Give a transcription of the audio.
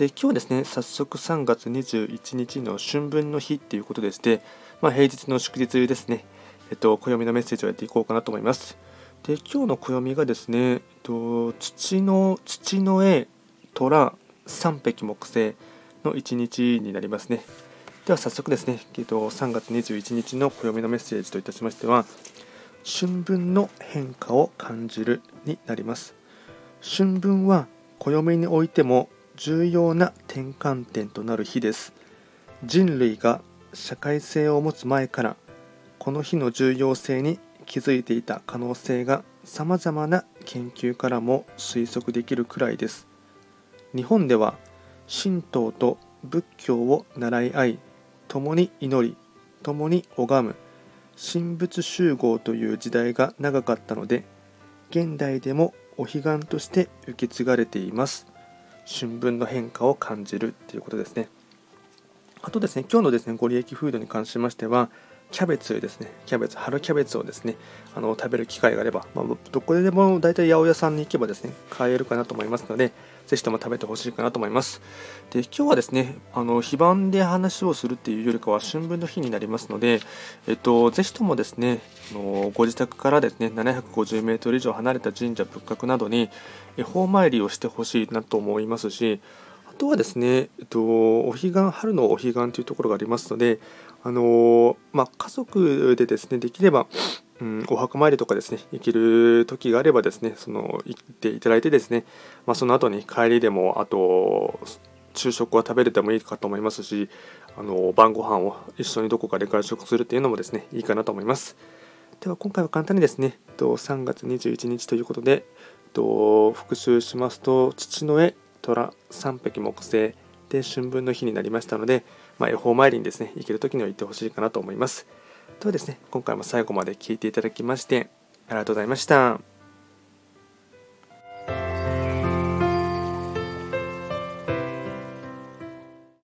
で今日ですね早速3月21日の春分の日っていうことでして、まあ、平日の祝日ですね、えっと、暦のメッセージをやっていこうかなと思います。で今日の暦がですね、えっと、土の土の絵虎三匹木星の1日になりますね。では早速ですね、えっと、3月21日の暦のメッセージといたしましては春分の変化を感じるになります。春分は暦においても重要な転換点となる日です。人類が社会性を持つ前からこの日の重要性に気づいていた可能性がさまざまな研究からも推測できるくらいです。日本では神道と仏教を習い合い共に祈り共に拝む神仏集合という時代が長かったので現代でもお彼岸として受け継がれています。春分の変化を感じるということですね。あとですね今日のですねご利益フードに関しましてはキャベツですね。キャベツ春キャベツをですねあの食べる機会があれば、まあ、どこでも大体八百屋さんに行けばですね買えるかなと思いますのでぜひとも食べてほしいかなと思います。で今日はですねあの非番で話をするっていうよりかは春分の日になりますので、えっと、ぜひともですねあのご自宅からですね750メートル以上離れた神社仏閣などに恵方参りをしてほしいなと思いますしとはですね、えっと、お彼岸春のお彼岸というところがありますのであのまあ、家族でですねできれば、うん、お墓参りとかですね行ける時があればですねその行っていただいてですね、まあ、その後に帰りでもあと昼食は食べれてもいいかと思いますしあの晩ご飯を一緒にどこかで外食するっていうのもですねいいかなと思います。では今回は簡単にですね3月21日ということで復習しますと父の絵虎三匹木星で春分の日になりましたので、まあ、恵方参りにですね行ける時には行ってほしいかなと思います。ではですね今回も最後まで聴いていただきましてありがとうございました。